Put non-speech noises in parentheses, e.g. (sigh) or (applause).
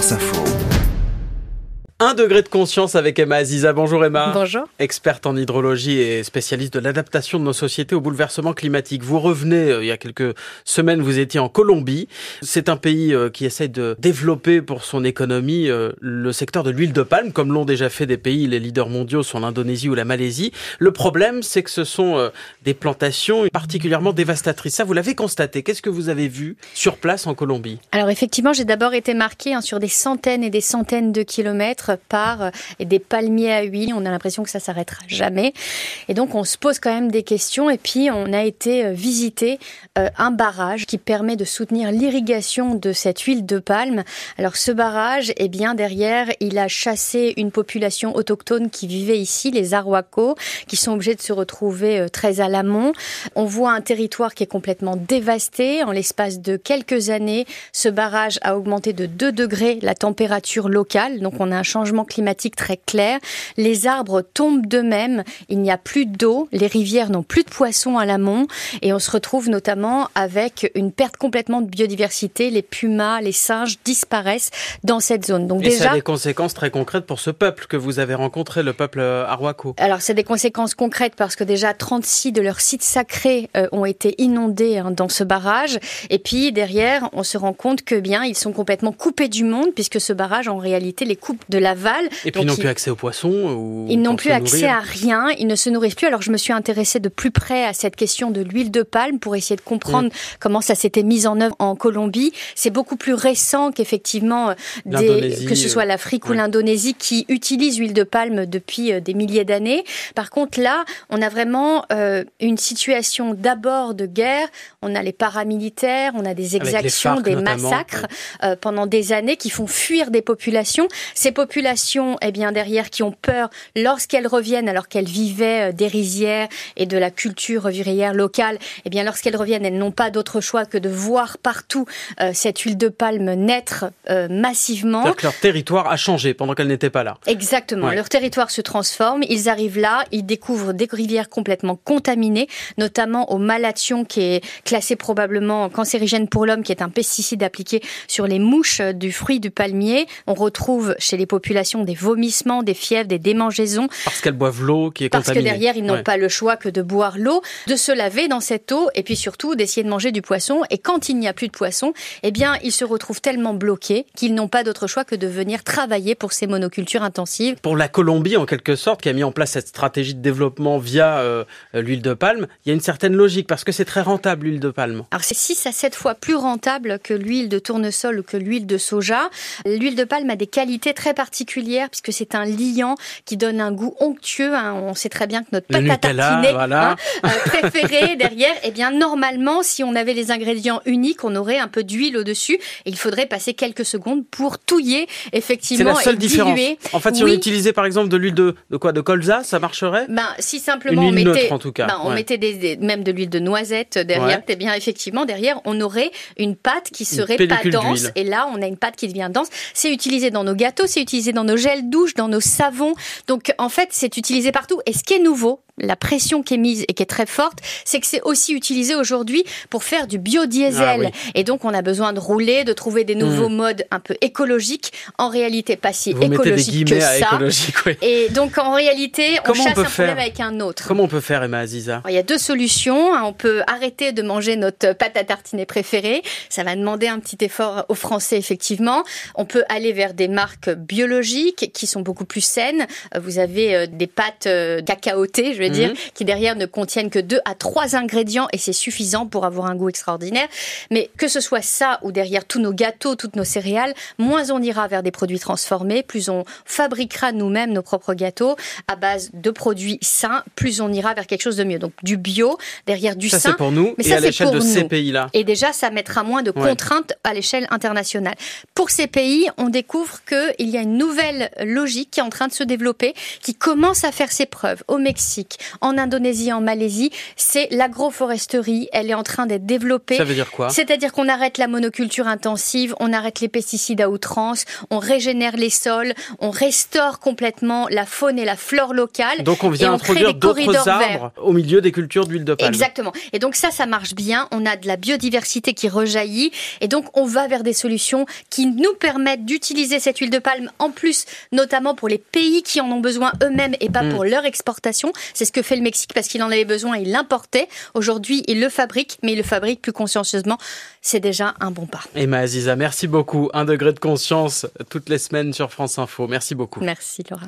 France Info. Un degré de conscience avec Emma Aziza. Bonjour Emma. Bonjour. Experte en hydrologie et spécialiste de l'adaptation de nos sociétés au bouleversement climatique. Vous revenez, euh, il y a quelques semaines, vous étiez en Colombie. C'est un pays euh, qui essaie de développer pour son économie euh, le secteur de l'huile de palme, comme l'ont déjà fait des pays, les leaders mondiaux sont l'Indonésie ou la Malaisie. Le problème, c'est que ce sont des plantations particulièrement dévastatrices. Ça, vous l'avez constaté. Qu'est-ce que vous avez vu sur place en Colombie? Alors effectivement, j'ai d'abord été marqué hein, sur des centaines et des centaines de kilomètres par euh, des palmiers à huile. On a l'impression que ça s'arrêtera jamais. Et donc, on se pose quand même des questions. Et puis, on a été euh, visiter euh, un barrage qui permet de soutenir l'irrigation de cette huile de palme. Alors, ce barrage, eh bien, derrière, il a chassé une population autochtone qui vivait ici, les Arhuacos, qui sont obligés de se retrouver très à l'amont. On voit un territoire qui est complètement dévasté. En l'espace de quelques années, ce barrage a augmenté de 2 degrés la température locale. Donc, on a un changement changement climatique très clair. Les arbres tombent d'eux-mêmes, il n'y a plus d'eau, les rivières n'ont plus de poissons à l'amont et on se retrouve notamment avec une perte complètement de biodiversité. Les pumas, les singes disparaissent dans cette zone. Donc et déjà, ça a des conséquences très concrètes pour ce peuple que vous avez rencontré, le peuple Arhuaco. Alors c'est des conséquences concrètes parce que déjà 36 de leurs sites sacrés euh, ont été inondés hein, dans ce barrage et puis derrière on se rend compte que bien ils sont complètement coupés du monde puisque ce barrage en réalité les coupe de la et puis ils n'ont plus accès aux poissons Ils n'ont plus accès à rien, ils ne se nourrissent plus. Alors je me suis intéressée de plus près à cette question de l'huile de palme pour essayer de comprendre mm. comment ça s'était mis en œuvre en Colombie. C'est beaucoup plus récent qu'effectivement euh, que ce soit l'Afrique ou l'Indonésie qui utilisent l'huile de palme depuis euh, des milliers d'années. Par contre là, on a vraiment euh, une situation d'abord de guerre. On a les paramilitaires, on a des exactions, des massacres pendant des années qui font fuir des populations. Ces populations populations, eh bien derrière, qui ont peur lorsqu'elles reviennent, alors qu'elles vivaient euh, des rizières et de la culture virière locale, eh bien lorsqu'elles reviennent, elles n'ont pas d'autre choix que de voir partout euh, cette huile de palme naître euh, massivement. Que leur territoire a changé pendant qu'elles n'étaient pas là. Exactement. Leur territoire se transforme. Ils arrivent là, ils découvrent des rivières complètement contaminées, notamment au malation qui est classé probablement cancérigène pour l'homme, qui est un pesticide appliqué sur les mouches du fruit du palmier. On retrouve chez les populations des vomissements, des fièvres, des démangeaisons. Parce qu'elles boivent l'eau qui est Parce que derrière, ils n'ont pas le choix que de boire l'eau, de se laver dans cette eau et puis surtout d'essayer de manger du poisson. Et quand il n'y a plus de poisson, eh bien, ils se retrouvent tellement bloqués qu'ils n'ont pas d'autre choix que de venir travailler pour ces monocultures intensives. Pour la Colombie, en quelque sorte, qui a mis en place cette stratégie de développement via euh, l'huile de palme, il y a une certaine logique parce que c'est très rentable l'huile de palme. Alors c'est 6 à 7 fois plus rentable que l'huile de tournesol ou que l'huile de soja. L'huile de palme a des qualités très particulières particulière puisque c'est un liant qui donne un goût onctueux. Hein. On sait très bien que notre pâte à tartiner hein, euh, préférée (laughs) derrière, eh bien normalement, si on avait les ingrédients uniques, on aurait un peu d'huile au-dessus et il faudrait passer quelques secondes pour touiller effectivement. C'est la seule différence. En fait, si on utilisait par exemple de l'huile de, de quoi, de colza, ça marcherait? Ben si simplement on mettait, en tout cas. Ben, on mettait des, même de l'huile de noisette derrière. Eh bien effectivement derrière, on aurait une pâte qui serait pas dense et là on a une pâte qui devient dense. C'est utilisé dans nos gâteaux, c'est utilisé dans nos gels douches, dans nos savons. Donc en fait, c'est utilisé partout. Et ce qui est nouveau, la pression qui est mise et qui est très forte, c'est que c'est aussi utilisé aujourd'hui pour faire du biodiesel. Ah et donc, on a besoin de rouler, de trouver des nouveaux hmm. modes un peu écologiques. En réalité, pas si écologiques que ça. Et donc, en réalité, on chasse un problème avec un autre. Comment on peut faire, Emma Aziza Il y a deux solutions. On peut arrêter de manger notre pâte à tartiner préférée. Ça va demander un petit effort aux Français, effectivement. On peut aller vers des marques biologiques qui sont beaucoup plus saines. Vous avez euh, des pâtes euh, cacaotées, je vais dire, mhm. qui derrière ne contiennent que deux à trois ingrédients et c'est suffisant pour avoir un goût extraordinaire. Mais que ce soit ça ou derrière tous nos gâteaux, toutes nos céréales, moins on ira vers des produits transformés, plus on fabriquera nous-mêmes nos propres gâteaux à base de produits sains, plus on ira vers quelque chose de mieux. Donc du bio, derrière du ça, sain. c'est pour nous mais et ça, à l'échelle de ces pays-là. Et déjà, ça mettra moins de contraintes à l'échelle internationale. Pour ces pays, on découvre qu'il y a une nouvelle logique qui est en train de se développer, qui commence à faire ses preuves au Mexique, en Indonésie, en Malaisie, c'est l'agroforesterie. Elle est en train d'être développée. Ça veut dire quoi? C'est-à-dire qu'on arrête la monoculture intensive, on arrête les pesticides à outrance, on régénère les sols, on restaure complètement la faune et la flore locale. Donc on vient introduire d'autres arbres au milieu des cultures d'huile de palme. Exactement. Et donc ça, ça marche bien. On a de la biodiversité qui rejaillit. Et donc on va vers des solutions qui nous permettent d'utiliser cette huile de palme en plus, notamment pour les pays qui en ont besoin eux-mêmes et pas mm. pour leur exportation. C'est ce que fait le Mexique parce qu'il en avait besoin, il l'importait. Aujourd'hui, il le fabrique, mais il le fabrique plus consciencieusement. C'est déjà un bon pas. Emma Aziza, merci beaucoup. Un degré de conscience toutes les semaines sur France Info. Merci beaucoup. Merci Laura.